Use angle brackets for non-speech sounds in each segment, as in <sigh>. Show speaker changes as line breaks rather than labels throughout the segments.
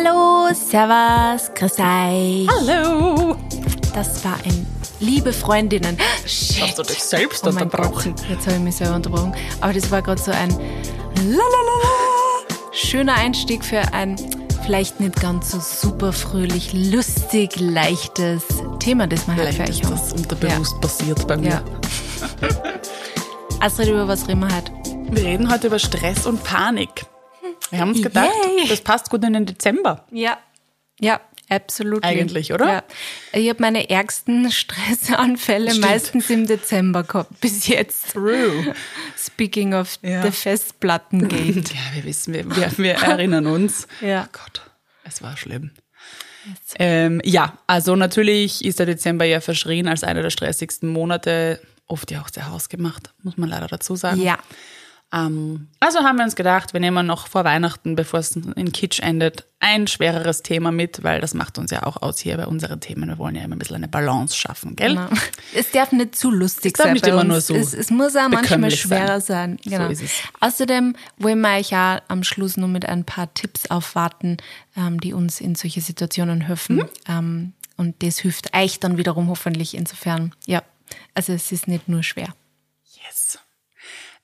Hallo, Servus, grüß euch.
Hallo!
Das war ein Liebe Freundinnen. Shit.
Hast du dich selbst
Oh
unterbrochen?
Gott, jetzt habe ich mich selber unterbrochen. Aber das war gerade so ein Lalalala. schöner Einstieg für ein vielleicht nicht ganz so super fröhlich, lustig, leichtes Thema, das wir heute für
Vielleicht
euch haben.
das unterbewusst passiert bei mir.
Ja. <laughs> Astrid, über was reden wir heute?
Wir reden heute über Stress und Panik. Wir haben uns gedacht,
Yay.
das passt gut in den Dezember.
Ja. Ja, absolut.
Eigentlich, oder?
Ja. Ich habe meine ärgsten Stressanfälle
Stimmt.
meistens im Dezember gehabt, bis jetzt.
True.
Speaking of
Ja.
the Festplattengate. <laughs>
Ja, wir wissen, wir, wir, wir erinnern uns.
Ja.
Oh Gott, es war schlimm. Ähm, ja, also natürlich ist der Dezember ja verschrien als einer der stressigsten Monate. Oft ja auch sehr hausgemacht, muss man leider dazu sagen.
ja.
Ähm, also haben wir uns gedacht, wir nehmen noch vor Weihnachten, bevor es in Kitsch endet, ein schwereres Thema mit, weil das macht uns ja auch aus hier bei unseren Themen. Wir wollen ja immer ein bisschen eine Balance schaffen, gell?
Genau. Es darf nicht zu lustig
Es darf
sein.
nicht
bei
immer
uns.
nur so
Es, es muss auch manchmal schwerer sein. Genau.
ist es.
Außerdem wollen wir euch ja am Schluss nur mit ein paar Tipps aufwarten, ähm, die uns in solche Situationen helfen.
Mhm.
Ähm, und das hilft euch dann wiederum hoffentlich insofern. Ja, also es ist nicht nur schwer.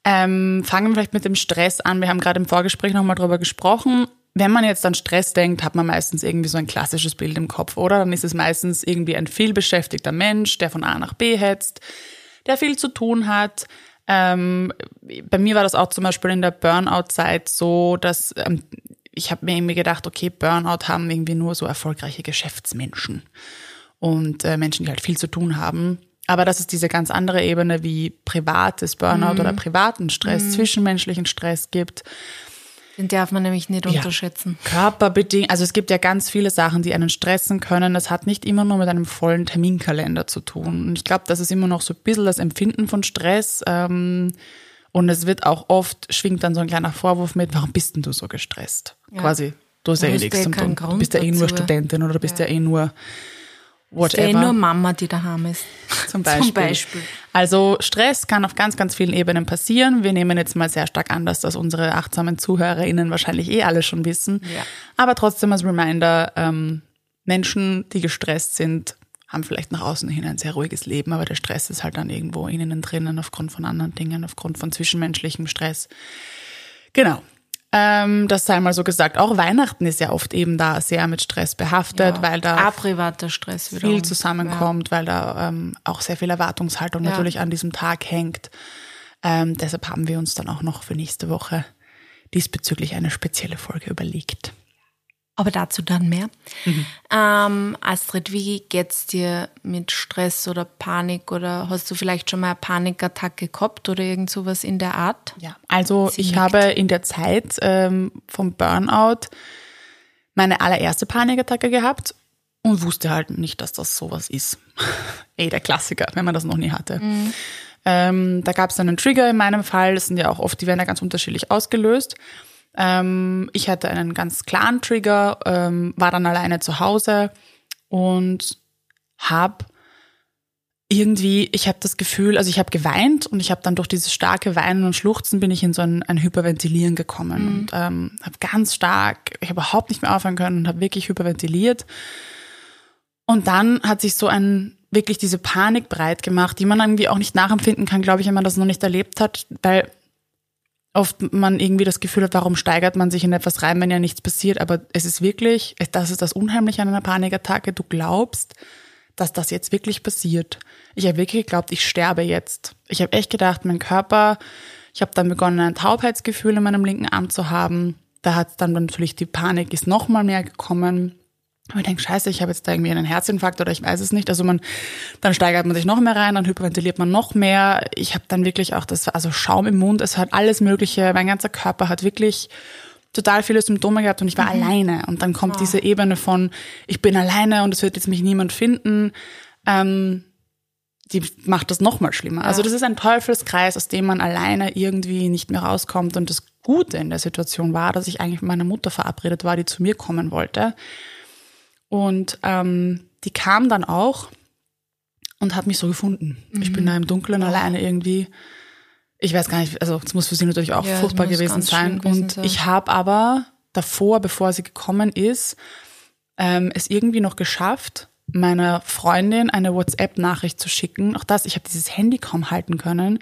Ähm, fangen wir vielleicht mit dem Stress an. Wir haben gerade im Vorgespräch nochmal drüber gesprochen. Wenn man jetzt an Stress denkt, hat man meistens irgendwie so ein klassisches Bild im Kopf, oder? Dann ist es meistens irgendwie ein vielbeschäftigter Mensch, der von A nach B hetzt, der viel zu tun hat. Ähm, bei mir war das auch zum Beispiel in der Burnout-Zeit so, dass ähm, ich habe mir irgendwie gedacht, okay, Burnout haben irgendwie nur so erfolgreiche Geschäftsmenschen und äh, Menschen, die halt viel zu tun haben. Aber dass es diese ganz andere Ebene wie privates Burnout oder privaten Stress, zwischenmenschlichen Stress gibt,
Den darf man nämlich nicht unterschätzen.
Körperbedingt, also es gibt ja ganz viele Sachen, die einen stressen können. Das hat nicht immer nur mit einem vollen Terminkalender zu tun. Und ich glaube, das ist immer noch so ein bisschen das Empfinden von Stress. Ähm, und es wird auch oft, schwingt dann so ein kleiner Vorwurf mit, warum bist denn du so gestresst?
Ja.
Quasi, du hast ja
Du
eh
ja.
Du
Grund
bist ja eh nur. Studentin oder du bist ja, eh nur
Ist ja
whatever.
eh nur Mama, die daheim ist. <laughs>
Zum Beispiel.
Zum Beispiel.
Also Stress kann auf ganz, ganz vielen Ebenen passieren. Wir nehmen jetzt mal sehr stark an, dass das unsere achtsamen ZuhörerInnen wahrscheinlich eh alle schon wissen.
Ja.
Aber trotzdem als Reminder, ähm, Menschen, die gestresst sind, haben vielleicht nach außen hin ein sehr ruhiges Leben, aber der Stress ist halt dann irgendwo in ihnen drinnen aufgrund von anderen Dingen, aufgrund von zwischenmenschlichem Stress. Genau. Ähm, das sei mal so gesagt. Auch Weihnachten ist ja oft eben da sehr mit Stress behaftet, weil da
privater Stress wiederum.
viel zusammenkommt, weil da ähm, auch sehr viel Erwartungshaltung
Ja.
natürlich an diesem Tag hängt. Ähm, deshalb haben wir uns dann auch noch für nächste Woche diesbezüglich eine spezielle Folge überlegt.
Aber dazu dann mehr.
Mhm.
Ähm, Astrid, wie geht's dir mit Stress oder Panik oder hast du vielleicht schon mal eine Panikattacke gehabt oder irgend sowas in der Art?
Ja, also
Sie
ich
nickt.
habe in der Zeit ähm, vom Burnout meine allererste Panikattacke gehabt und wusste halt nicht, dass das sowas ist. <laughs> eh der Klassiker, wenn man das noch nie hatte. Ähm, da gab es einen Trigger in meinem Fall. Das sind ja auch oft, die werden ja ganz unterschiedlich ausgelöst. Ähm, ich hatte einen ganz klaren Trigger, ähm, war dann alleine zu Hause und habe irgendwie, ich habe das Gefühl, also ich habe geweint und ich habe dann durch dieses starke Weinen und Schluchzen bin ich in so ein, ein Hyperventilieren gekommen und ähm, habe ganz stark, ich habe überhaupt nicht mehr aufhören können und habe wirklich hyperventiliert. Und dann hat sich so ein wirklich diese Panik breit gemacht, die man irgendwie auch nicht nachempfinden kann, glaube ich, wenn man das noch nicht erlebt hat, weil oft man irgendwie das Gefühl hat, warum steigert man sich in etwas rein, wenn ja nichts passiert. Aber es ist wirklich, das ist das Unheimliche an einer Panikattacke. Du glaubst, dass das jetzt wirklich passiert. Ich habe wirklich geglaubt, ich sterbe jetzt. Ich habe echt gedacht, mein Körper, ich habe dann begonnen, ein Taubheitsgefühl in meinem linken Arm zu haben. Da hat dann natürlich die Panik ist noch mal mehr gekommen. Und ich denke, scheiße, ich habe jetzt da irgendwie einen Herzinfarkt oder ich weiß es nicht. Also man, dann steigert man sich noch mehr rein, dann hyperventiliert man noch mehr. Ich habe dann wirklich auch das, also Schaum im Mund, es hat alles Mögliche. Mein ganzer Körper hat wirklich total viele Symptome gehabt und ich war alleine. Und dann kommt diese Ebene von, ich bin alleine und es wird jetzt mich niemand finden. Ähm, die macht das noch mal schlimmer. Also das ist ein Teufelskreis, aus dem man alleine irgendwie nicht mehr rauskommt. Und das Gute in der Situation war, dass ich eigentlich mit meiner Mutter verabredet war, die zu mir kommen wollte. Und ähm, die kam dann auch und hat mich so gefunden. Ich bin da im Dunkeln alleine irgendwie. Ich weiß gar nicht, also es muss für sie natürlich auch
Ja,
furchtbar gewesen sein.
gewesen
und
sein.
ich habe aber davor, bevor sie gekommen ist, ähm, es irgendwie noch geschafft, meiner Freundin eine WhatsApp-Nachricht zu schicken. Auch das, ich habe dieses Handy kaum halten können,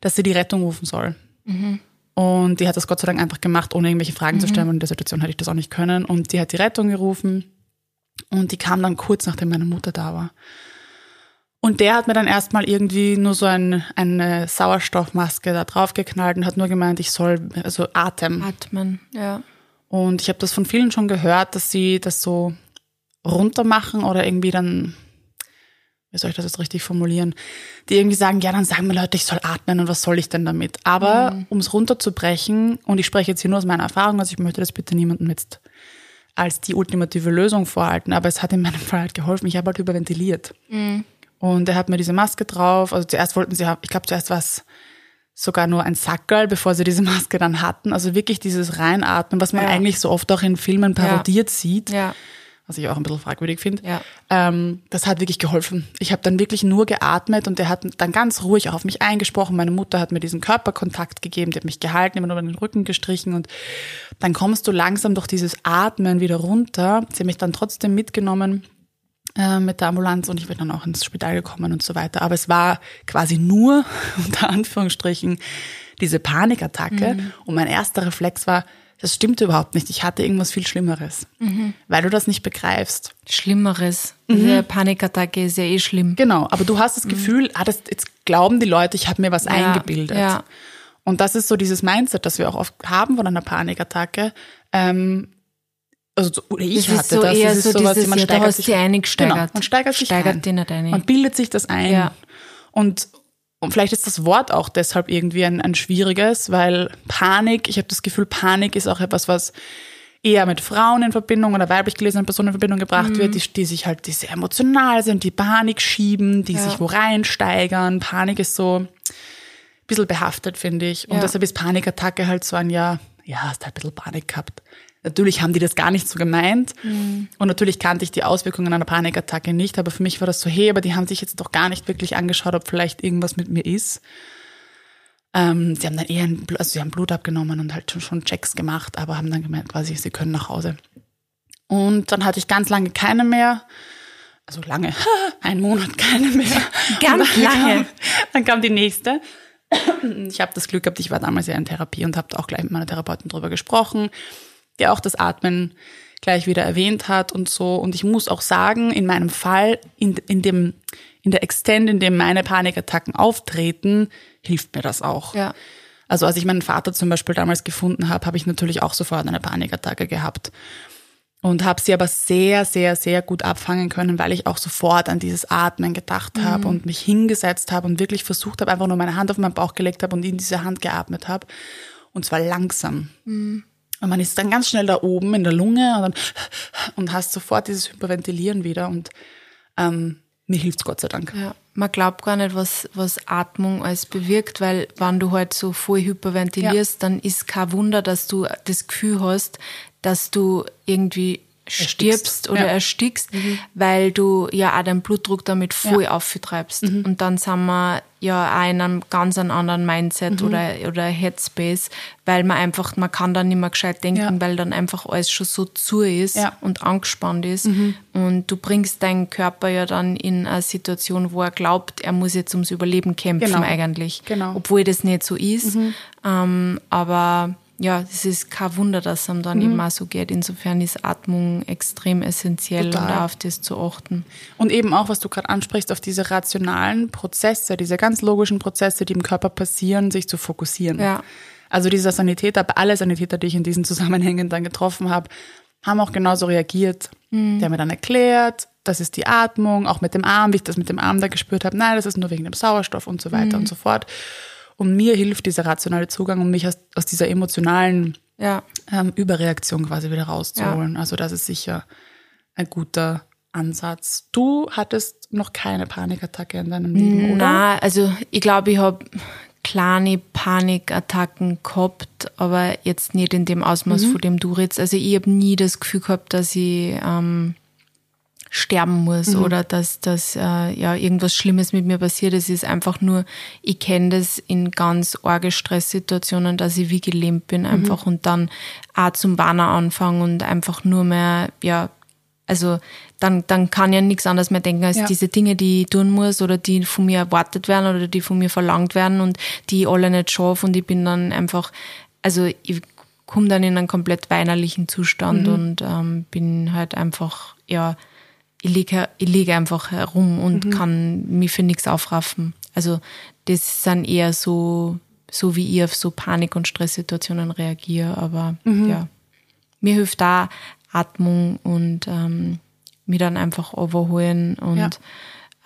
dass sie die Rettung rufen soll. Mhm. Und die hat das Gott sei Dank einfach gemacht, ohne irgendwelche Fragen mhm. zu stellen. Und in der Situation hätte ich das auch nicht können. Und die hat die Rettung gerufen. Und die kam dann kurz, nachdem meine Mutter da war. Und der hat mir dann erstmal irgendwie nur so ein, eine Sauerstoffmaske da draufgeknallt und hat nur gemeint, ich soll also Atem.
Atmen, ja.
Und ich habe das von vielen schon gehört, dass sie das so runter machen oder irgendwie dann, wie soll ich das jetzt richtig formulieren, die irgendwie sagen, ja, dann sagen mir Leute, ich soll atmen und was soll ich denn damit? Aber mhm. um es runterzubrechen, und ich spreche jetzt hier nur aus meiner Erfahrung, also ich möchte das bitte niemandem jetzt als die ultimative Lösung vorhalten, aber es hat in meinem <laughs> Fall halt geholfen. Ich habe halt überventiliert. Mhm. Und er hat mir diese Maske drauf. Also zuerst wollten sie, ich glaube zuerst war es sogar nur ein Sackerl, bevor sie diese <laughs> Maske dann hatten. Also wirklich dieses Reinatmen, was man ja. eigentlich so oft auch in Filmen parodiert ja. sieht. Ja was ich auch ein bisschen fragwürdig finde. Ja. Ähm, das hat wirklich geholfen. Ich habe dann wirklich nur geatmet und der hat dann ganz ruhig auch auf mich eingesprochen. Meine Mutter hat mir diesen Körperkontakt gegeben, die hat mich gehalten, immer nur über den Rücken gestrichen und dann kommst du langsam durch dieses Atmen wieder runter. Sie hat mich dann trotzdem mitgenommen äh, mit der Ambulanz und ich bin dann auch ins Spital gekommen und so weiter. Aber es war quasi nur, <laughs> unter Anführungsstrichen, diese Panikattacke mhm. und mein erster Reflex war, das stimmt überhaupt nicht. Ich hatte irgendwas viel Schlimmeres, mhm. weil du das nicht begreifst.
Schlimmeres. Mhm. Diese Panikattacke ist ja eh schlimm.
Genau, aber du hast das mhm. Gefühl, ah, das, jetzt glauben die Leute, ich habe mir was ja, eingebildet. Ja. Und das ist so dieses Mindset, das wir auch oft haben von einer Panikattacke. Ähm, also oder ich das hatte so das. das ist so sowas, dieses, man ja, steigert sich, eingesteigert. Genau, man steigert sich steigert ein. Man bildet sich das ein. Ja. Und und vielleicht ist das Wort auch deshalb irgendwie ein, ein schwieriges, weil Panik, ich habe das Gefühl, Panik ist auch etwas, was eher mit Frauen in Verbindung oder weiblich gelesenen Personen in Verbindung gebracht mhm. wird, die, die sich halt, die sehr emotional sind, die Panik schieben, die ja. sich wo reinsteigern. Panik ist so ein bisschen behaftet, finde ich. Und ja. deshalb ist Panikattacke halt so ein, ja, ja, hast halt ein bisschen Panik gehabt. Natürlich haben die das gar nicht so gemeint. Mhm. Und natürlich kannte ich die Auswirkungen einer Panikattacke nicht. Aber für mich war das so, hey, aber die haben sich jetzt doch gar nicht wirklich angeschaut, ob vielleicht irgendwas mit mir ist. Ähm, sie haben dann eher, ein, also sie haben Blut abgenommen und halt schon, schon Checks gemacht, aber haben dann gemeint, quasi, sie können nach Hause. Und dann hatte ich ganz lange keine mehr. Also lange, <laughs> ein Monat keine mehr. <laughs>
Ganz dann lange.
Kam, dann kam die nächste. Ich habe das Glück gehabt, ich war damals ja in Therapie und habe auch gleich mit meiner Therapeutin drüber gesprochen der auch das Atmen gleich wieder erwähnt hat und so. Und ich muss auch sagen, in meinem Fall, in, in dem, in der Extent, in dem meine Panikattacken auftreten, hilft mir das auch. Ja. Also als ich meinen Vater zum Beispiel damals gefunden habe, habe ich natürlich auch sofort eine Panikattacke gehabt. Und habe sie aber sehr, sehr, sehr gut abfangen können, weil ich auch sofort an dieses Atmen gedacht habe mhm. und mich hingesetzt habe und wirklich versucht habe, einfach nur meine Hand auf meinen Bauch gelegt habe und in diese Hand geatmet habe. Und zwar langsam. Mhm. Und man ist dann ganz schnell da oben in der Lunge und, dann, und hast sofort dieses Hyperventilieren wieder und ähm, mir hilft's Gott sei Dank.
Ja, man glaubt gar nicht, was, was Atmung alles bewirkt, weil wenn du halt so voll hyperventilierst, ja. dann ist kein Wunder, dass du das Gefühl hast, dass du irgendwie stirbst oder ja. erstickst, mhm. weil du ja auch deinen Blutdruck damit voll ja. auftreibst. Mhm. Und dann sind wir ja auch in einem ganz anderen Mindset mhm. oder, oder Headspace, weil man einfach, man kann dann nicht mehr gescheit denken, ja. weil dann einfach alles schon so zu ist und angespannt ist. Mhm. Und du bringst deinen Körper ja dann in eine Situation, wo er glaubt, er muss jetzt ums Überleben kämpfen genau. eigentlich. Genau. Obwohl das nicht so ist. Mhm. Ähm, aber ja, es ist kein Wunder, dass es einem dann mhm. auch so geht. Insofern ist Atmung extrem essentiell Total. und auf das zu achten.
Und eben auch, was du gerade ansprichst, auf diese rationalen Prozesse, diese ganz logischen Prozesse, die im Körper passieren, sich zu fokussieren. Ja. Also dieser Sanitäter, alle Sanitäter, die ich in diesen <laughs> Zusammenhängen dann getroffen habe, haben auch genauso reagiert. Mhm. Der hat mir dann erklärt, das ist die Atmung, auch mit dem Arm, wie ich das mit dem Arm da gespürt habe. Nein, das ist nur wegen dem Sauerstoff und so weiter mhm. und so fort. Und mir hilft dieser rationale Zugang, um mich aus, aus dieser emotionalen ja. ähm, Überreaktion quasi wieder rauszuholen. Ja. Also das ist sicher ein guter Ansatz. Du hattest noch keine Panikattacke in deinem Leben, oder?
Nein, also ich glaube, ich habe kleine Panikattacken gehabt, aber jetzt nicht in dem Ausmaß, mhm. von dem du redest. Also ich habe nie das Gefühl gehabt, dass ich ähm, sterben muss mhm. oder dass, dass äh, ja irgendwas Schlimmes mit mir passiert. Es ist einfach nur, ich kenne das in ganz arge Stresssituationen, dass ich wie gelähmt bin einfach mhm. und dann auch zum Warner anfangen und einfach nur mehr, ja, also dann, dann kann ja nichts anderes mehr denken als ja. diese Dinge, die ich tun muss oder die von mir erwartet werden oder die von mir verlangt werden und die ich alle nicht schaffe und ich bin dann einfach, also ich komme dann in einen komplett weinerlichen Zustand mhm. und ähm, bin halt einfach, ja, ich liege ich lieg einfach herum und mhm. kann mich für nichts aufraffen. Also das sind eher so, so wie ich auf so Panik- und Stresssituationen reagiere. Aber mhm. ja, mir hilft da Atmung und ähm, mir dann einfach overholen und ja.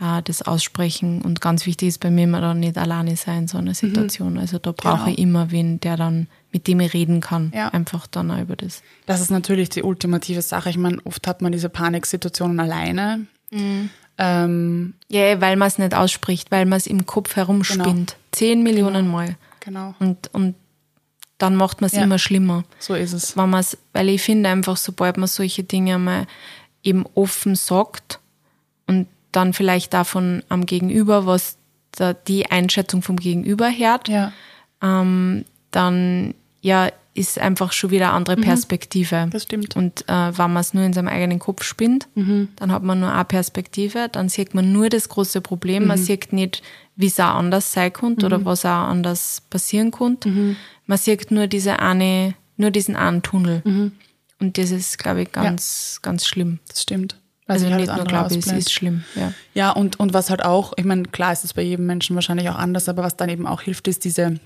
Äh, das aussprechen. Und ganz wichtig ist bei mir immer dann nicht alleine sein, so eine mhm. Situation. Mhm. Also da brauche genau. ich immer wen, der dann mit dem ich reden kann. Ja. Einfach dann auch über das.
Das ist natürlich die ultimative Sache. Ich meine, oft hat man diese Paniksituationen alleine. Mhm.
Ähm, ja, weil man es nicht ausspricht, weil man es im Kopf herumspinnt. Genau. Zehn Millionen genau. Mal.
Genau.
Und, und dann macht man es ja. immer schlimmer.
So ist es.
Wenn man's, weil ich finde einfach, sobald man solche Dinge mal eben offen sagt und dann vielleicht davon am Gegenüber, was da die Einschätzung vom Gegenüber hört,
ja.
ähm, dann ja, ist einfach schon wieder eine andere mhm. Perspektive.
Das stimmt.
Und äh, wenn man es nur in seinem eigenen Kopf spinnt, mhm. dann hat man nur eine Perspektive, dann sieht man nur das große Problem, mhm. man sieht nicht, wie es auch anders sein könnte oder mhm. was auch anders passieren könnte. Mhm. Man sieht nur diese eine, nur diesen einen Tunnel.
Mhm.
Und das ist, glaube ich, ganz, ja. ganz schlimm.
Das stimmt.
Also nicht nur glaube ich, es ist schlimm. Ja,
ja und, und was halt auch, ich meine, klar ist es bei jedem Menschen wahrscheinlich auch anders, aber was dann eben auch hilft, ist diese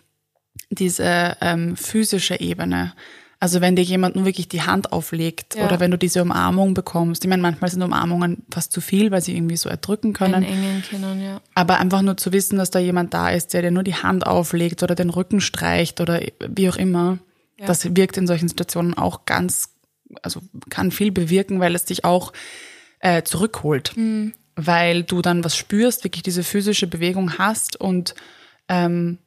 diese ähm, physische Ebene. Also wenn dir jemand nur wirklich die Hand auflegt ja. oder wenn du diese Umarmung bekommst. Ich meine, manchmal sind Umarmungen fast zu viel, weil sie irgendwie so erdrücken können.
Engen können, ja.
Aber einfach nur zu wissen, dass da jemand da ist, der dir nur die Hand auflegt oder den Rücken streicht oder wie auch immer, ja. das wirkt in solchen Situationen auch ganz, also kann viel bewirken, weil es dich auch äh, zurückholt. Mhm. Weil du dann was spürst, wirklich diese physische Bewegung hast und ähm,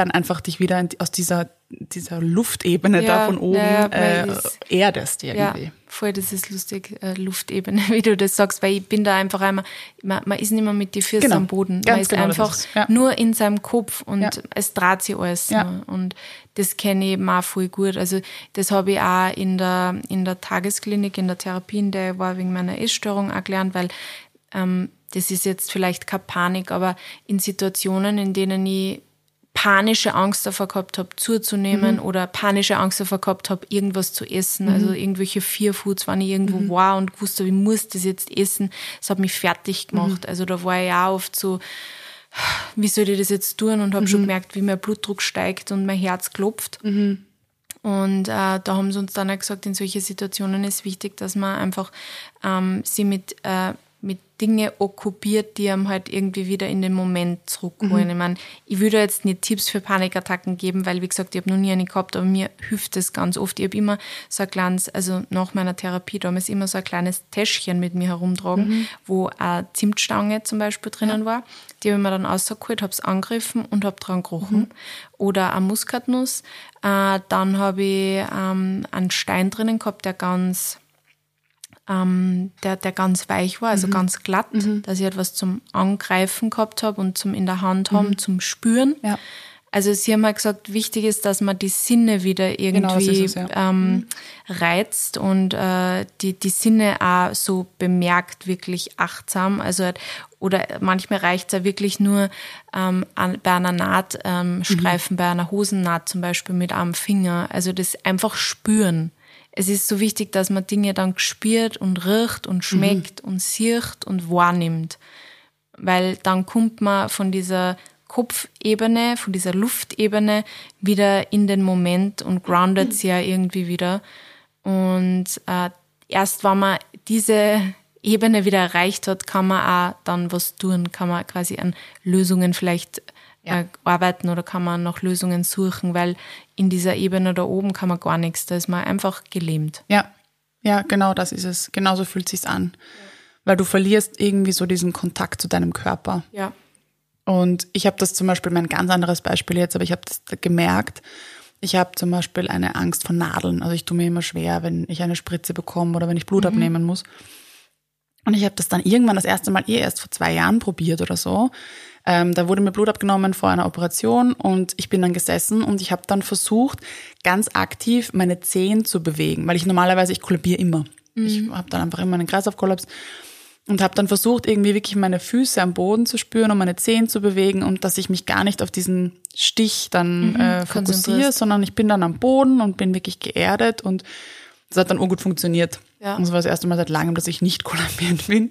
dann einfach dich wieder aus dieser, dieser Luftebene ja, da von oben ja, äh, erdest irgendwie. Ja,
voll, das ist lustig, äh, Luftebene, <laughs> wie du das sagst, weil ich bin da einfach einmal, man, man ist nicht mehr mit die Füße genau, am Boden, man ist genau einfach ist ja. nur in seinem Kopf und es dreht sich alles. Ne? Und das kenne ich eben auch voll gut. Also das habe ich auch in der, in der Tagesklinik, in der Therapie, in der ich war wegen meiner Essstörung auch gelernt, weil ähm, das ist jetzt vielleicht keine Panik, aber in Situationen, in denen ich panische Angst davor gehabt habe, zuzunehmen mhm. oder panische Angst davor gehabt habe, irgendwas zu essen. Mhm. Also irgendwelche Fear Foods, wenn ich irgendwo mhm. war und gewusst habe, ich muss das jetzt essen, das hat mich fertig gemacht. Mhm. Also da war ich auch oft so, wie soll ich das jetzt tun? Und habe schon mhm. gemerkt, wie mein Blutdruck steigt und mein Herz klopft.
Mhm.
Und äh, da haben sie uns dann auch gesagt, in solchen Situationen ist wichtig, dass man einfach ähm, sie mit äh, mit Dinge okkupiert, die einem halt irgendwie wieder in den Moment zurückholen. Mhm. Ich meine, ich würde jetzt nicht Tipps für Panikattacken geben, weil, wie gesagt, ich habe noch nie eine gehabt, aber mir hilft es ganz oft. Ich habe immer so ein kleines, also nach meiner Therapie damals immer so ein kleines Täschchen mit mir herumtragen, mhm. wo eine Zimtstange zum Beispiel drinnen ja. war. Die habe ich mir dann rausgeholt, habe es angegriffen und habe dran gerochen. Mhm. Oder eine Muskatnuss. Äh, dann habe ich ähm, einen Stein drinnen gehabt, der ganz ähm, der, der ganz weich war, also mhm. ganz glatt, mhm. dass ich etwas zum Angreifen gehabt habe und zum in der Hand haben, mhm. zum Spüren.
Ja.
Also sie haben halt gesagt, wichtig ist, dass man die Sinne wieder genau, irgendwie genau, es, ja. ähm, mhm. reizt und äh, die, die Sinne auch so bemerkt, wirklich achtsam. Also oder manchmal reicht es ja wirklich nur ähm, an, bei einer Nahtstreifen, ähm, mhm. bei einer Hosennaht zum Beispiel mit einem Finger. Also das einfach spüren es ist so wichtig, dass man Dinge dann spürt und riecht und schmeckt mhm. und sieht und wahrnimmt. Weil dann kommt man von dieser Kopfebene, von dieser Luftebene wieder in den Moment und groundet mhm. sie ja irgendwie wieder. Und äh, erst wenn man diese Ebene wieder erreicht hat, kann man auch dann was tun, kann man quasi an Lösungen vielleicht ja. äh, arbeiten oder kann man nach Lösungen suchen, weil in dieser Ebene da oben kann man gar nichts, da ist man einfach gelähmt.
Ja, ja, genau das ist es. Genauso fühlt es sich an. Weil du verlierst irgendwie so diesen Kontakt zu deinem Körper.
Ja.
Und ich habe das zum Beispiel, mein ganz anderes Beispiel jetzt, aber ich habe das gemerkt, ich habe zum Beispiel eine Angst vor Nadeln. Also ich tue mir immer schwer, wenn ich eine Spritze bekomme oder wenn ich Blut mhm. abnehmen muss. Und ich habe das dann irgendwann das erste Mal eh erst vor zwei Jahren probiert oder so. Ähm, da wurde mir Blut abgenommen vor einer Operation und ich bin dann gesessen und ich habe dann versucht, ganz aktiv meine Zehen zu bewegen, weil ich normalerweise, ich kollabiere immer. Mhm. Ich habe dann einfach immer einen Kreislaufkollaps und habe dann versucht, irgendwie wirklich meine Füße am Boden zu spüren und meine Zehen zu bewegen und dass ich mich gar nicht auf diesen Stich dann mhm, äh, fokussiere, sondern ich bin dann am Boden und bin wirklich geerdet und das hat dann ungut funktioniert. Ja. Und das war das erste Mal seit langem, dass ich nicht kollabierend <laughs> bin.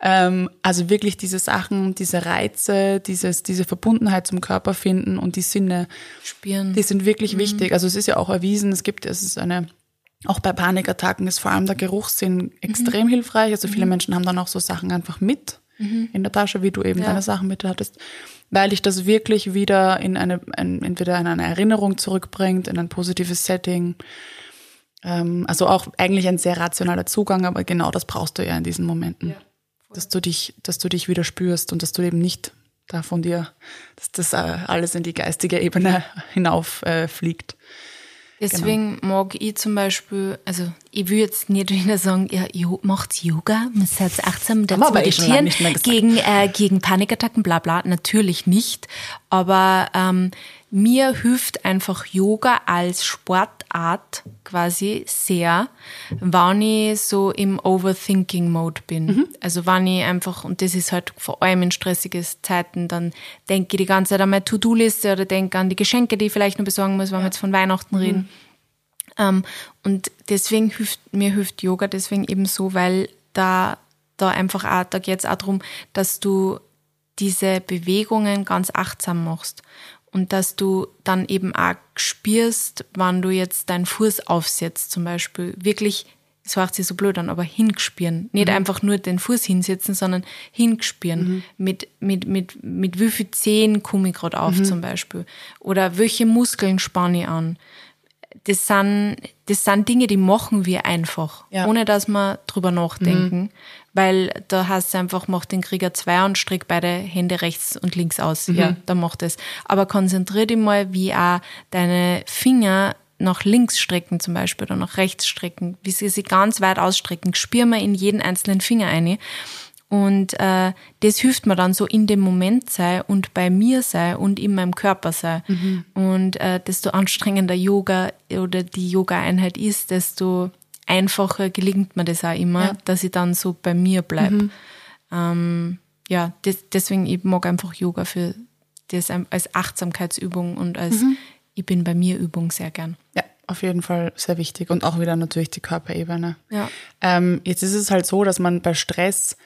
Ähm, also wirklich diese Sachen, diese Reize, dieses, diese Verbundenheit zum Körper finden und die Sinne spüren. Die sind wirklich mhm. wichtig. Also es ist ja auch erwiesen, es gibt, es ist eine, auch bei Panikattacken ist vor allem der Geruchssinn mhm. extrem hilfreich. Also viele mhm. Menschen haben dann auch so Sachen einfach mit mhm. in der Tasche, wie du eben ja. deine Sachen mit hattest weil dich das wirklich wieder in eine, ein, entweder in eine Erinnerung zurückbringt, in ein positives Setting also auch eigentlich ein sehr rationaler Zugang, aber genau das brauchst du ja in diesen Momenten. Ja, dass du dich, dass du dich wieder spürst und dass du eben nicht da von dir, dass das äh, alles in die geistige Ebene <laughs> hinauf äh.
Deswegen genau. mag ich zum Beispiel, also ich will jetzt nicht wieder sagen, ja, macht Yoga, man seid achtsam dazu meditieren gegen, äh, gegen Panikattacken, bla bla, natürlich nicht. Aber ähm, mir hilft einfach Yoga als Sportart quasi sehr, wenn ich so im Overthinking-Mode bin. Mhm. Also wenn ich einfach, und das ist halt vor allem in stressigen Zeiten, dann denke ich die ganze Zeit an meine To-Do-Liste oder denke an die Geschenke, die ich vielleicht noch besorgen muss, wenn ja. wir jetzt von Weihnachten reden. Mhm. Ähm, und deswegen hilft, mir hilft Yoga deswegen eben so, weil da, da einfach auch, da geht es auch darum, dass du diese Bewegungen ganz achtsam machst und dass du dann eben auch spürst, wann du jetzt deinen Fuß aufsetzt, zum Beispiel wirklich, das hört sich so blöd an, aber hinspüren. Nicht mhm. einfach nur den Fuß hinsetzen, sondern hinspüren. Mhm. Mit, mit, mit, mit wie viel Zehen komme ich gerade auf, mhm. zum Beispiel. Oder welche Muskeln spanne ich an. Das sind, das sind Dinge, die machen wir einfach, ja. ohne dass wir drüber nachdenken. Mhm weil da heißt es einfach, mach den Krieger zwei und streck beide Hände rechts und links aus. Mhm. Ja, dann macht es. Aber konzentrier dich mal, wie auch deine Finger nach links strecken zum Beispiel oder nach rechts strecken, wie sie sich ganz weit ausstrecken. Spür mal in jeden einzelnen Finger eine. Und äh, das hilft mir dann so in dem Moment sei und bei mir sei und in meinem Körper sei. Mhm. Und äh, desto anstrengender Yoga oder die Yoga-Einheit ist, desto einfacher gelingt mir das auch immer, ja. dass ich dann so bei mir bleibe. Mhm. Ähm, ja, des, deswegen ich mag einfach Yoga für das als Achtsamkeitsübung und als mhm. ich bin bei mir Übung sehr gern.
Ja, auf jeden Fall sehr wichtig und auch wieder natürlich die Körperebene. Ja. Ähm, jetzt ist es halt so, dass man bei Stress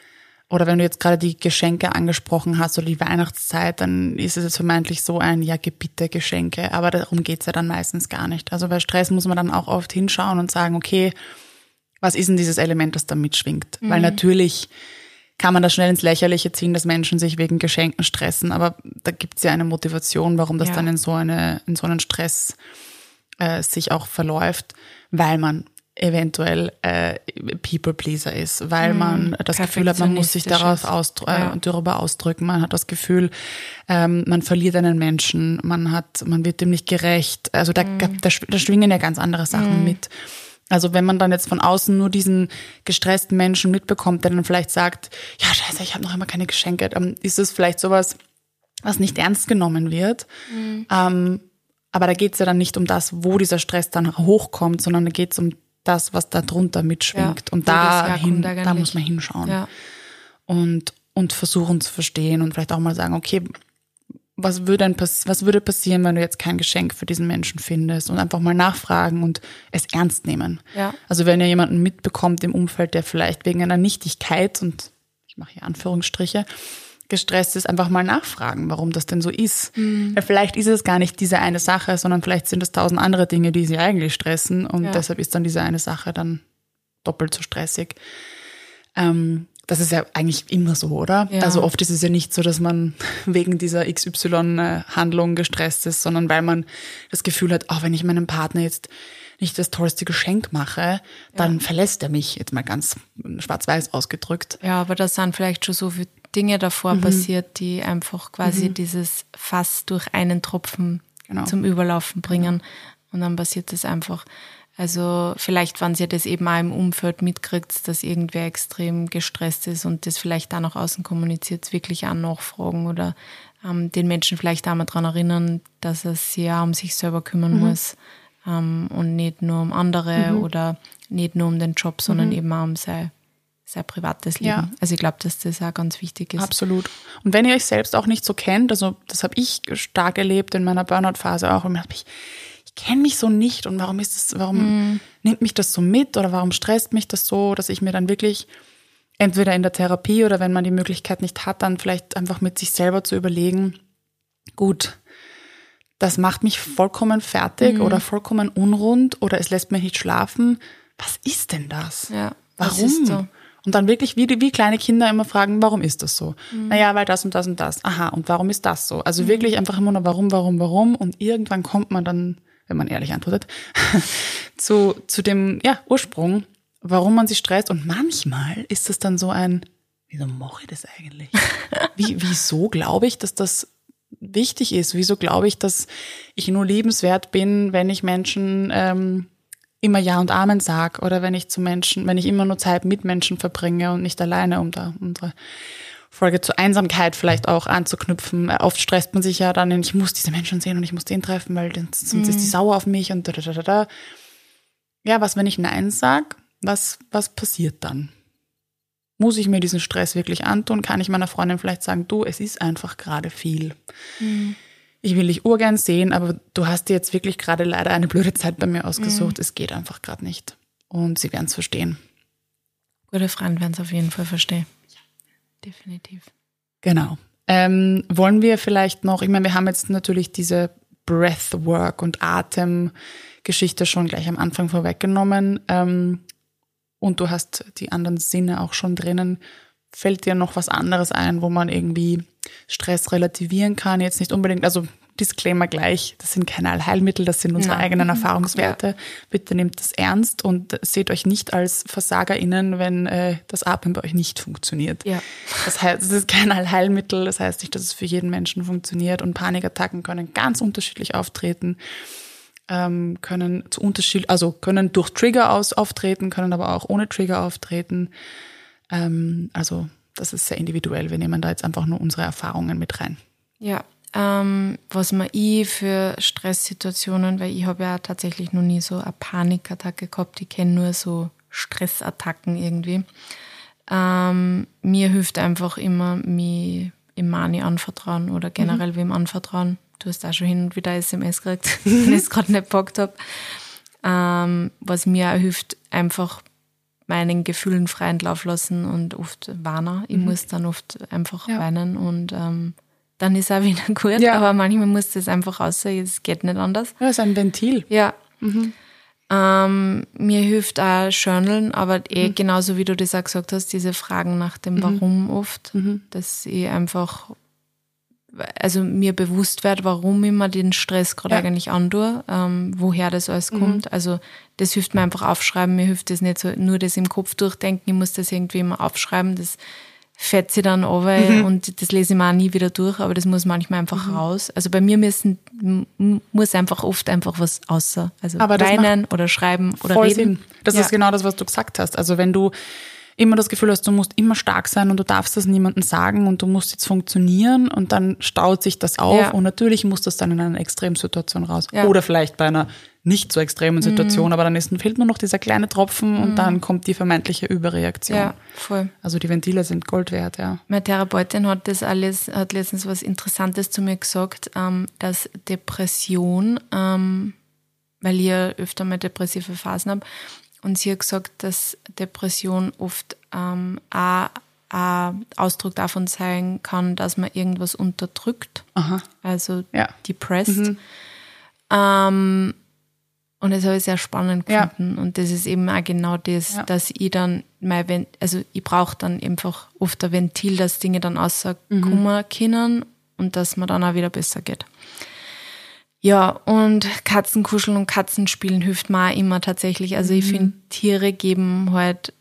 oder wenn du jetzt gerade die Geschenke angesprochen hast oder die Weihnachtszeit, dann ist es vermeintlich so ein, ja, gib bitte Geschenke. Aber darum geht's ja dann meistens gar nicht. Also bei Stress muss man dann auch oft hinschauen und sagen, okay, was ist denn dieses Element, das da mitschwingt? Mhm. Weil natürlich kann man das schnell ins Lächerliche ziehen, dass Menschen sich wegen Geschenken stressen, aber da gibt's ja eine Motivation, warum das ja. dann in so, eine, in so einen Stress äh, sich auch verläuft, weil man eventuell äh, People Pleaser ist, weil man das Gefühl hat, man muss sich darauf ausdr äh, ja. darüber ausdrücken. Man hat das Gefühl, ähm, man verliert einen Menschen, man hat, man wird dem nicht gerecht. Also da, mhm. da, da schwingen ja ganz andere Sachen mhm. mit. Also wenn man dann jetzt von außen nur diesen gestressten Menschen mitbekommt, der dann vielleicht sagt, ja scheiße, ich habe noch immer keine Geschenke, dann ist es vielleicht sowas, was nicht ernst genommen wird. Mhm. Ähm, aber da geht es ja dann nicht um das, wo dieser Stress dann hochkommt, sondern da geht es um das, was da drunter mitschwingt. Ja, und da, hin, da muss man hinschauen. Ja. Und, und versuchen zu verstehen und vielleicht auch mal sagen, okay, was würde, denn was würde passieren, wenn du jetzt kein Geschenk für diesen Menschen findest und einfach mal nachfragen und es ernst nehmen. Ja. Also wenn ihr jemanden mitbekommt im Umfeld, der vielleicht wegen einer Nichtigkeit und ich mache hier Anführungsstriche, gestresst ist, einfach mal nachfragen, warum das denn so ist. Mhm. Weil vielleicht ist es gar nicht diese eine Sache, sondern vielleicht sind es tausend andere Dinge, die sie eigentlich stressen und ja. deshalb ist dann diese eine Sache dann doppelt so stressig. Ähm, das ist ja eigentlich immer so, oder? Ja. Also oft ist es ja nicht so, dass man <laughs> wegen dieser XY-Handlung gestresst ist, sondern weil man das Gefühl hat, auch oh, wenn ich meinem Partner jetzt nicht das tollste Geschenk mache, dann ja. verlässt er mich, jetzt mal ganz schwarz-weiß ausgedrückt.
Ja, aber das sind vielleicht schon so viele Dinge davor mhm. passiert, die einfach quasi mhm. dieses Fass durch einen Tropfen genau. zum Überlaufen bringen. Und dann passiert das einfach. Also vielleicht, wenn sie das eben auch im Umfeld mitkriegt, dass irgendwer extrem gestresst ist und das vielleicht da nach außen kommuniziert, wirklich auch nachfragen oder ähm, den Menschen vielleicht auch mal daran erinnern, dass er sich ja um sich selber kümmern mhm. muss ähm, und nicht nur um andere mhm. oder nicht nur um den Job, sondern mhm. eben auch um sein, sein privates Leben. Ja. Also ich glaube, dass das auch ganz wichtig ist.
Absolut. Und wenn ihr euch selbst auch nicht so kennt, also das habe ich stark erlebt in meiner Burnout-Phase auch und ich ich kenne mich so nicht und warum ist das, warum mhm. nimmt mich das so mit oder warum stresst mich das so, dass ich mir dann wirklich entweder in der Therapie oder wenn man die Möglichkeit nicht hat, dann vielleicht einfach mit sich selber zu überlegen, gut, das macht mich vollkommen fertig mhm. oder vollkommen unrund oder es lässt mich nicht schlafen. Was ist denn das?
Ja,
warum? Und dann wirklich wie, wie kleine Kinder immer fragen, warum ist das so? Mhm. Naja, weil das und das und das. Aha, und warum ist das so? Also mhm. wirklich einfach immer nur warum, warum, warum. Und irgendwann kommt man dann, wenn man ehrlich antwortet, <laughs> zu, zu dem ja, Ursprung warum man sich stresst. Und manchmal ist es dann so ein, wieso mache ich das eigentlich? <laughs> Wie, wieso glaube ich, dass das wichtig ist? Wieso glaube ich, dass ich nur liebenswert bin, wenn ich Menschen ähm, immer Ja und Amen sag oder wenn ich zu Menschen, wenn ich immer nur Zeit mit Menschen verbringe und nicht alleine, um da unsere Folge zur Einsamkeit vielleicht auch anzuknüpfen. Oft stresst man sich ja dann, in, ich muss diese Menschen sehen und ich muss den treffen, weil sonst mhm. ist die sauer auf mich und da, da, da, da. Ja, was, wenn ich Nein sag? was, was passiert dann? Muss ich mir diesen Stress wirklich antun? Kann ich meiner Freundin vielleicht sagen, du, es ist einfach gerade viel. Mhm. Ich will dich urgern sehen, aber du hast dir jetzt wirklich gerade leider eine blöde Zeit bei mir ausgesucht. Mhm. Es geht einfach gerade nicht. Und sie werden es verstehen.
Gute Freunde werden es auf jeden Fall verstehen. Ja. Definitiv.
Genau. Ähm, wollen wir vielleicht noch, ich meine, wir haben jetzt natürlich diese Breathwork und Atemgeschichte schon gleich am Anfang vorweggenommen. Ähm, und du hast die anderen Sinne auch schon drinnen, fällt dir noch was anderes ein, wo man irgendwie Stress relativieren kann? Jetzt nicht unbedingt, also Disclaimer gleich, das sind keine Allheilmittel, das sind unsere Nein. eigenen <laughs> Erfahrungswerte. Ja. Bitte nehmt das ernst und seht euch nicht als VersagerInnen, wenn äh, das Atmen bei euch nicht funktioniert.
Ja.
Das heißt, es ist kein Allheilmittel, das heißt nicht, dass es für jeden Menschen funktioniert und Panikattacken können ganz unterschiedlich auftreten ähm, können zu Unterschied, also können durch Trigger aus auftreten, können aber auch ohne Trigger auftreten. Ähm, also das ist sehr individuell. Wir nehmen da jetzt einfach nur unsere Erfahrungen mit rein.
Ja, ähm, was man ich für Stresssituationen, weil ich habe ja tatsächlich noch nie so eine Panikattacke gehabt, ich kenne nur so Stressattacken irgendwie. Ähm, mir hilft einfach immer, mich im Mani anvertrauen oder generell mhm. wem anvertrauen. Du hast auch schon hin und wieder SMS gekriegt, <laughs> <laughs> wenn ich es gerade nicht gepackt habe. Ähm, was mir auch hilft, einfach meinen Gefühlen freien Lauf lassen und oft weinen. Ich mhm. muss dann oft einfach ja. weinen und ähm, dann ist auch <laughs> wieder gut. Ja. Aber manchmal muss das einfach raus, es geht nicht anders.
Ja, es ist ein Ventil.
Ja. Mhm. Ähm, mir hilft auch Journalen, aber eh mhm. genauso wie du das auch gesagt hast, diese Fragen nach dem mhm. Warum oft, mhm. dass ich einfach also mir bewusst wird, warum ich mir den Stress gerade ja. eigentlich antue, ähm, woher das alles mhm. kommt. Also das hilft mir einfach aufschreiben. Mir hilft das nicht so nur das im Kopf durchdenken. Ich muss das irgendwie immer aufschreiben. Das fährt sie dann over mhm. und das lese ich mir auch nie wieder durch, aber das muss manchmal einfach mhm. raus. Also bei mir müssen, muss einfach oft einfach was außer. Also aber weinen oder schreiben oder reden. Sinn.
Das ja. ist genau das, was du gesagt hast. Also wenn du immer das Gefühl hast, du musst immer stark sein und du darfst das niemandem sagen und du musst jetzt funktionieren und dann staut sich das auf ja. und natürlich muss das dann in einer Extremsituation raus. Ja. Oder vielleicht bei einer nicht so extremen Situation, mhm. aber dann ist, fehlt nur noch dieser kleine Tropfen mhm. und dann kommt die vermeintliche Überreaktion.
Ja, voll.
Also die Ventile sind Gold wert, ja.
Meine Therapeutin hat das alles, hat letztens was Interessantes zu mir gesagt, ähm, dass Depression, ähm, weil ich ja öfter mal depressive Phasen habe, und sie hat gesagt, dass Depression oft ähm, auch ein Ausdruck davon sein kann, dass man irgendwas unterdrückt, Aha. also ja. depressed. Mhm. Ähm, und das habe ich sehr spannend gefunden. Ja. Und das ist eben auch genau das, ja. dass ich dann mein, also ich brauche dann einfach oft ein Ventil, dass Dinge dann rauskommen mhm. können und dass mir dann auch wieder besser geht. Ja, und Katzenkuscheln und Katzenspielen hilft mir auch immer tatsächlich. Also ich mhm. finde, Tiere geben halt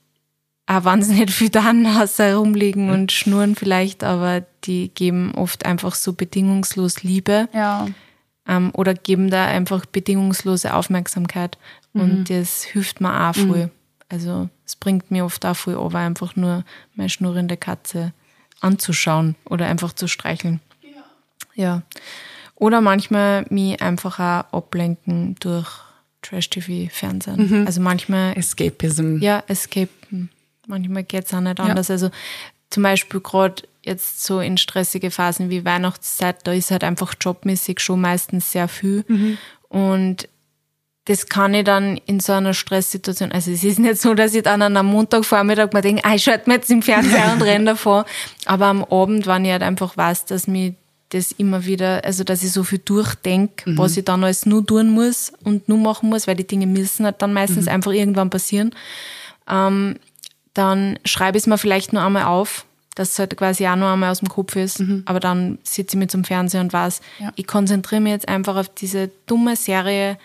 auch wahnsinnig viel dann außer herumliegen und schnurren vielleicht, aber die geben oft einfach so bedingungslos Liebe.
Ja.
ähm, oder geben da einfach bedingungslose Aufmerksamkeit. Und mhm. das hilft mir auch voll. Mhm. Also es bringt mir oft auch voll aber einfach nur meine schnurrende Katze anzuschauen oder einfach zu streicheln. Ja. ja. Oder manchmal mich einfach auch ablenken durch Trash-TV-Fernsehen. Mhm. Also manchmal.
Escapism.
Ja, Escape. Manchmal geht's auch nicht anders. Ja. Also zum Beispiel gerade jetzt so in stressige Phasen wie Weihnachtszeit, da ist halt einfach jobmäßig schon meistens sehr viel. Mhm. Und das kann ich dann in so einer Stresssituation, also es ist nicht so, dass ich dann an einem Montagvormittag mir denke, ah, ich schalte mir jetzt im Fernseher und <laughs> renne davor. Aber am Abend, wenn ich halt einfach weiß, dass mich das immer wieder, also dass ich so viel durchdenke, mhm. was ich dann alles nur tun muss und nur machen muss, weil die Dinge müssen halt dann meistens mhm. einfach irgendwann passieren, ähm, dann schreibe ich es mir vielleicht nur einmal auf, dass es halt quasi auch nur einmal aus dem Kopf ist, mhm. aber dann sitze ich mit zum Fernseher und weiß, ja. ich konzentriere mich jetzt einfach auf diese dumme Serie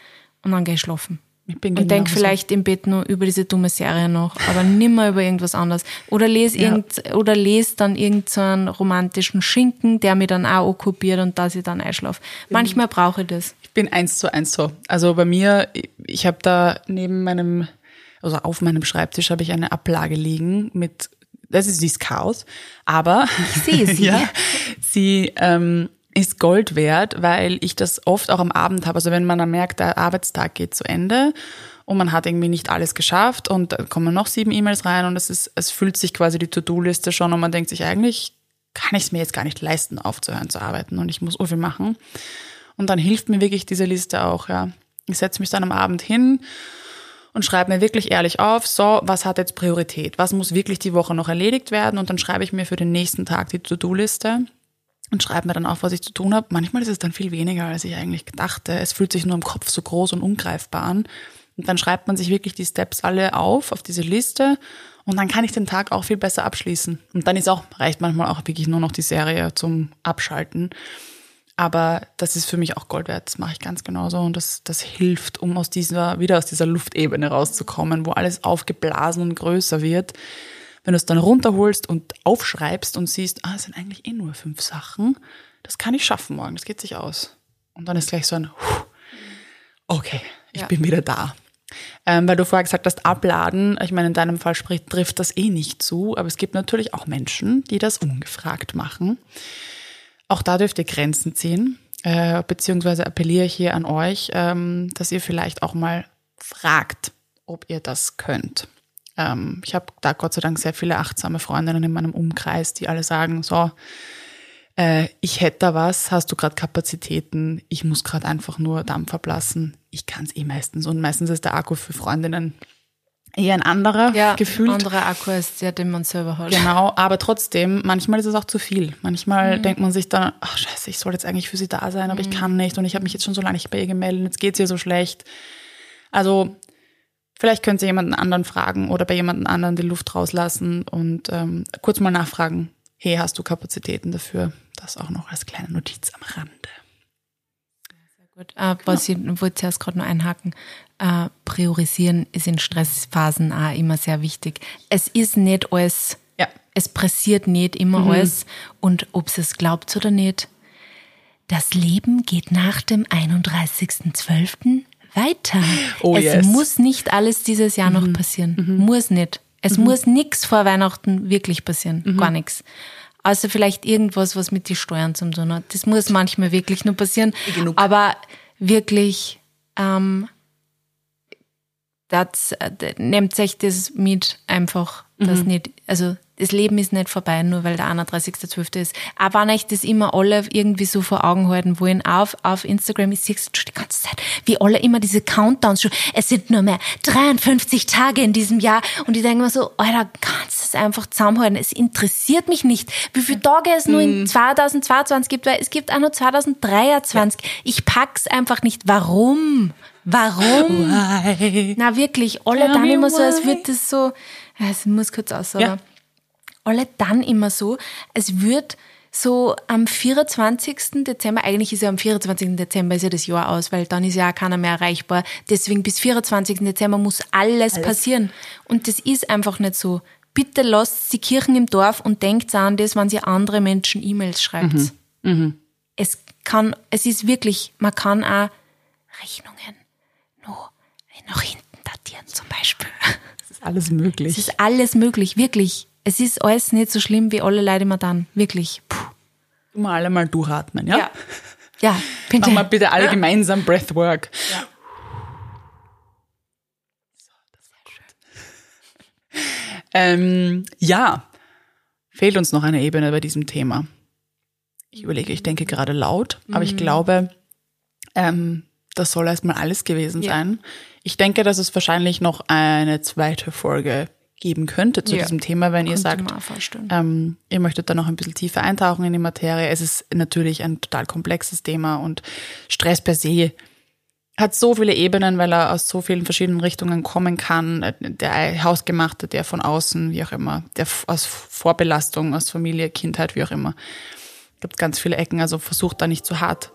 und dann gehe ich schlafen. Ich bin und denke vielleicht im Bett nur über diese dumme Serie noch, aber nimmer über irgendwas anderes. Oder lese ja. irgend, oder lese dann irgendeinen so romantischen Schinken, der mich dann auch okkupiert und dass ich dann einschlafe. Manchmal brauche ich das.
Ich bin eins zu eins so. Also bei mir, ich habe da neben meinem, also auf meinem Schreibtisch habe ich eine Ablage liegen mit, das ist dieses Chaos, aber
ich sehe sie. <laughs> ja,
sie ähm, ist Gold wert, weil ich das oft auch am Abend habe. Also wenn man dann merkt, der Arbeitstag geht zu Ende und man hat irgendwie nicht alles geschafft und da kommen noch sieben E-Mails rein und es ist, es fühlt sich quasi die To-Do-Liste schon und man denkt sich eigentlich, kann ich es mir jetzt gar nicht leisten, aufzuhören zu arbeiten und ich muss so viel machen. Und dann hilft mir wirklich diese Liste auch, ja. Ich setze mich dann am Abend hin und schreibe mir wirklich ehrlich auf, so, was hat jetzt Priorität? Was muss wirklich die Woche noch erledigt werden? Und dann schreibe ich mir für den nächsten Tag die To-Do-Liste und schreibe mir dann auf, was ich zu tun habe. Manchmal ist es dann viel weniger, als ich eigentlich dachte. Es fühlt sich nur im Kopf so groß und ungreifbar an. Und dann schreibt man sich wirklich die Steps alle auf, auf diese Liste. Und dann kann ich den Tag auch viel besser abschließen. Und dann ist auch, reicht manchmal auch wirklich nur noch die Serie zum Abschalten. Aber das ist für mich auch Gold wert. Das mache ich ganz genauso. Und das, das hilft, um aus dieser, wieder aus dieser Luftebene rauszukommen, wo alles aufgeblasen und größer wird wenn du es dann runterholst und aufschreibst und siehst, ah, es sind eigentlich eh nur fünf Sachen, das kann ich schaffen morgen, das geht sich aus. Und dann ist gleich so ein, okay, ich ja. bin wieder da. Ähm, weil du vorher gesagt hast, abladen, ich meine, in deinem Fall spricht, trifft das eh nicht zu, aber es gibt natürlich auch Menschen, die das ungefragt machen. Auch da dürft ihr Grenzen ziehen, äh, beziehungsweise appelliere ich hier an euch, ähm, dass ihr vielleicht auch mal fragt, ob ihr das könnt. Ähm, ich habe da Gott sei Dank sehr viele achtsame Freundinnen in meinem Umkreis, die alle sagen, so, äh, ich hätte da was, hast du gerade Kapazitäten, ich muss gerade einfach nur Dampf ablassen. Ich kann es eh meistens. Und meistens ist der Akku für Freundinnen eher ein anderer
ja,
gefühlt.
Ein anderer Akku ist der, den man selber hat.
Genau, aber trotzdem, manchmal ist es auch zu viel. Manchmal mhm. denkt man sich dann, ach scheiße, ich soll jetzt eigentlich für sie da sein, aber mhm. ich kann nicht und ich habe mich jetzt schon so lange nicht bei ihr gemeldet, jetzt geht es ihr so schlecht. Also Vielleicht könnt ihr jemanden anderen fragen oder bei jemanden anderen die Luft rauslassen und ähm, kurz mal nachfragen, hey, hast du Kapazitäten dafür? Das auch noch als kleine Notiz am Rande.
Sehr gut. Äh, was genau. ich wollte zuerst gerade noch einhaken. Äh, priorisieren ist in Stressphasen auch immer sehr wichtig. Es ist nicht alles, ja. es pressiert nicht immer mhm. alles. Und ob es glaubt oder nicht, das Leben geht nach dem 31.12 weiter. Oh, es yes. muss nicht alles dieses Jahr mhm. noch passieren. Mhm. Muss nicht. Es mhm. muss nichts vor Weihnachten wirklich passieren. Mhm. Gar nichts. Außer vielleicht irgendwas, was mit den Steuern zu tun hat. Das muss manchmal wirklich nur passieren. Genug. Aber wirklich, ähm, das, äh, nehmt sich das mit einfach, das mhm. nicht, also das Leben ist nicht vorbei, nur weil der 31.12. ist. Aber wenn euch das immer alle irgendwie so vor Augen halten wollen, auf, auf Instagram, ich sehe es schon die ganze Zeit, wie alle immer diese Countdowns schon, es sind nur mehr 53 Tage in diesem Jahr und ich denke mir so, Alter, kannst du es einfach zusammenhalten? Es interessiert mich nicht, wie viele Tage es nur in 2022 mhm. gibt, weil es gibt auch nur 2023. Ich pack's einfach nicht. Warum? Warum? Why? Na wirklich, alle dann immer so, als würde das so, es muss kurz aussagen. Ja alle dann immer so, es wird so am 24. Dezember, eigentlich ist ja am 24. Dezember ist ja das Jahr aus, weil dann ist ja auch keiner mehr erreichbar. Deswegen bis 24. Dezember muss alles, alles. passieren. Und das ist einfach nicht so. Bitte lasst die Kirchen im Dorf und denkt an das, wenn sie andere Menschen E-Mails schreibt. Mhm. Mhm. Es kann, es ist wirklich, man kann auch Rechnungen noch nach hinten datieren zum Beispiel.
Es ist alles möglich.
Es ist alles möglich, wirklich. Es ist alles nicht so schlimm, wie alle Leute immer dann. Wirklich. Puh.
Mal alle mal durchatmen, ja?
Ja. Ja, bitte.
Machen wir bitte alle gemeinsam Breathwork.
Ja. <laughs>
Ähm, ja, fehlt uns noch eine Ebene bei diesem Thema. Ich überlege, ich denke gerade laut, aber ich glaube, ähm, das soll erstmal alles gewesen
Ja.
sein. Ich denke, dass es wahrscheinlich noch eine zweite Folge geben könnte zu
Ja.
diesem Thema, wenn ihr sagt, ähm, ihr möchtet da noch ein bisschen tiefer eintauchen in die Materie. Es ist natürlich ein total komplexes Thema und Stress per se hat so viele Ebenen, weil er aus so vielen verschiedenen Richtungen kommen kann. Der Hausgemachte, der von außen, wie auch immer, der aus Vorbelastung, aus Familie, Kindheit, wie auch immer. Gibt ganz viele Ecken, also versucht da nicht zu hart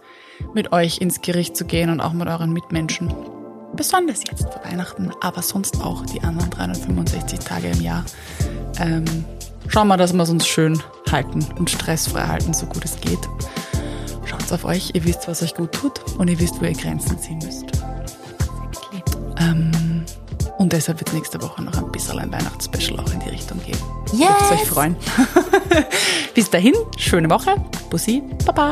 mit euch ins Gericht zu gehen und auch mit euren Mitmenschen. Besonders jetzt vor Weihnachten, aber sonst auch die anderen 365 Tage im Jahr. Ähm, schauen wir, dass wir es uns schön halten und stressfrei halten, so gut es geht. Schaut auf euch, ihr wisst, was euch gut tut und ihr wisst, wo ihr Grenzen ziehen müsst. Ähm, und deshalb wird nächste Woche noch ein bisschen ein Weihnachtsspecial auch in die Richtung gehen.
Yes!
Dürft euch freuen. <laughs> Bis dahin, schöne Woche. Bussi, Baba.